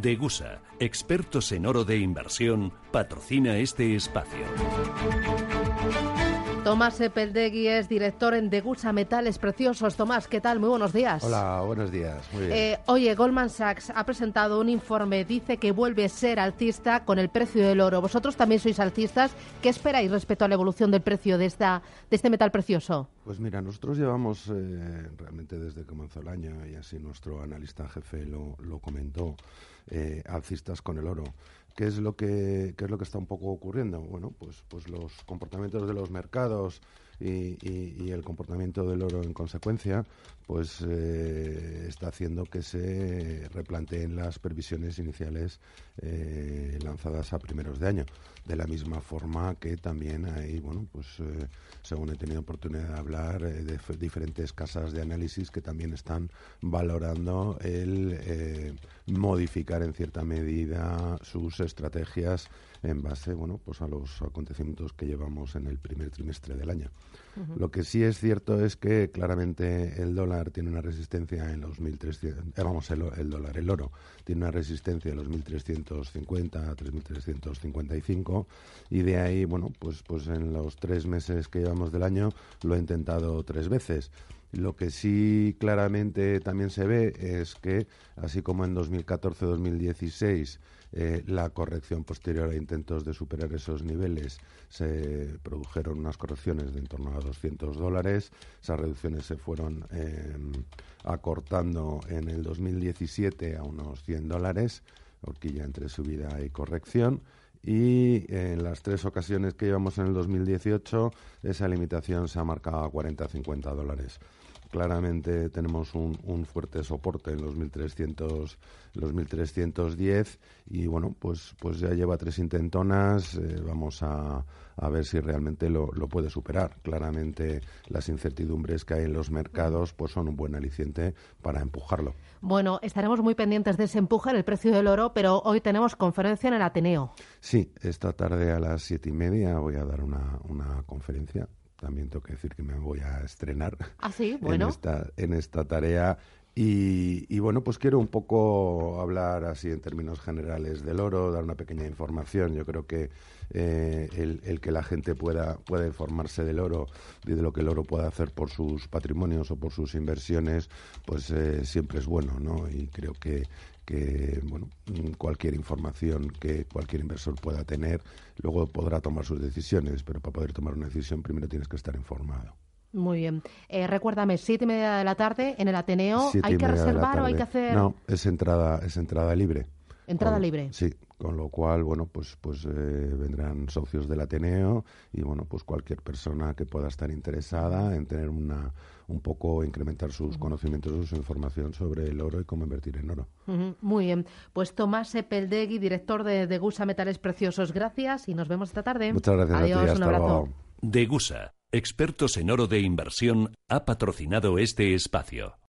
Degusa, expertos en oro de inversión, patrocina este espacio. Tomás Epeldegui es director en Degusa Metales Preciosos. Tomás, ¿qué tal? Muy buenos días. Hola, buenos días. Muy bien. Eh, oye, Goldman Sachs ha presentado un informe, dice que vuelve a ser alcista con el precio del oro. Vosotros también sois alcistas. ¿Qué esperáis respecto a la evolución del precio de, esta, de este metal precioso? Pues mira, nosotros llevamos eh, realmente desde que comenzó el año, y así nuestro analista jefe lo, lo comentó, eh, alcistas con el oro. ¿Qué es lo que qué es lo que está un poco ocurriendo? Bueno, pues pues los comportamientos de los mercados y, y, el comportamiento del oro en consecuencia, pues eh, está haciendo que se replanteen las previsiones iniciales eh, lanzadas a primeros de año. De la misma forma que también hay, bueno, pues eh, según he tenido oportunidad de hablar, eh, de diferentes casas de análisis que también están valorando el eh, modificar en cierta medida sus estrategias en base bueno, pues a los acontecimientos que llevamos en el primer trimestre del año. Lo que sí es cierto es que claramente el dólar tiene una resistencia en los 1.300, eh, vamos, el, el, dólar, el oro, tiene una resistencia en los 1.350 a 3.355 y de ahí, bueno, pues, pues en los tres meses que llevamos del año lo he intentado tres veces. Lo que sí claramente también se ve es que, así como en 2014-2016 eh, la corrección posterior a intentos de superar esos niveles se produjeron unas correcciones de en torno a 200 dólares. Esas reducciones se fueron eh, acortando en el 2017 a unos 100 dólares, horquilla entre subida y corrección. Y en las tres ocasiones que llevamos en el 2018, esa limitación se ha marcado a 40-50 dólares claramente tenemos un, un, fuerte soporte en los 1300 los 1310 y bueno pues pues ya lleva tres intentonas eh, vamos a, a, ver si realmente lo, lo, puede superar. Claramente las incertidumbres que hay en los mercados pues son un buen aliciente para empujarlo. Bueno estaremos muy pendientes de ese empuje en el precio del oro pero hoy tenemos conferencia en el Ateneo. Sí esta tarde a las siete y media voy a dar una, una conferencia también tengo que decir que me voy a estrenar ¿Ah, sí? bueno. en, esta, en esta tarea. Y, y, bueno, pues quiero un poco hablar así en términos generales del oro, dar una pequeña información. Yo creo que eh, el, el, que la gente pueda, pueda informarse del oro y de lo que el oro puede hacer por sus patrimonios o por sus inversiones, pues eh, siempre es bueno, ¿no? Y creo que, que bueno, cualquier información que cualquier inversor pueda tener, luego podrá tomar sus decisiones, pero para poder tomar una decisión primero tienes que estar informado. Muy bien. Eh, recuérdame, siete y media de la tarde en el Ateneo. ¿Hay que reservar o hay que hacer...? No, es entrada, es entrada libre. Entrada con, libre. Sí, con lo cual, bueno, pues, pues eh, vendrán socios del Ateneo y, bueno, pues cualquier persona que pueda estar interesada en tener una, un poco, incrementar sus conocimientos, su información sobre el oro y cómo invertir en oro. Uh -huh. Muy bien. Pues Tomás Epeldegui, director de, de Gusa Metales Preciosos, gracias y nos vemos esta tarde. Muchas gracias Adiós, a ti, hasta un abrazo. luego. Degusa, expertos en oro de inversión, ha patrocinado este espacio.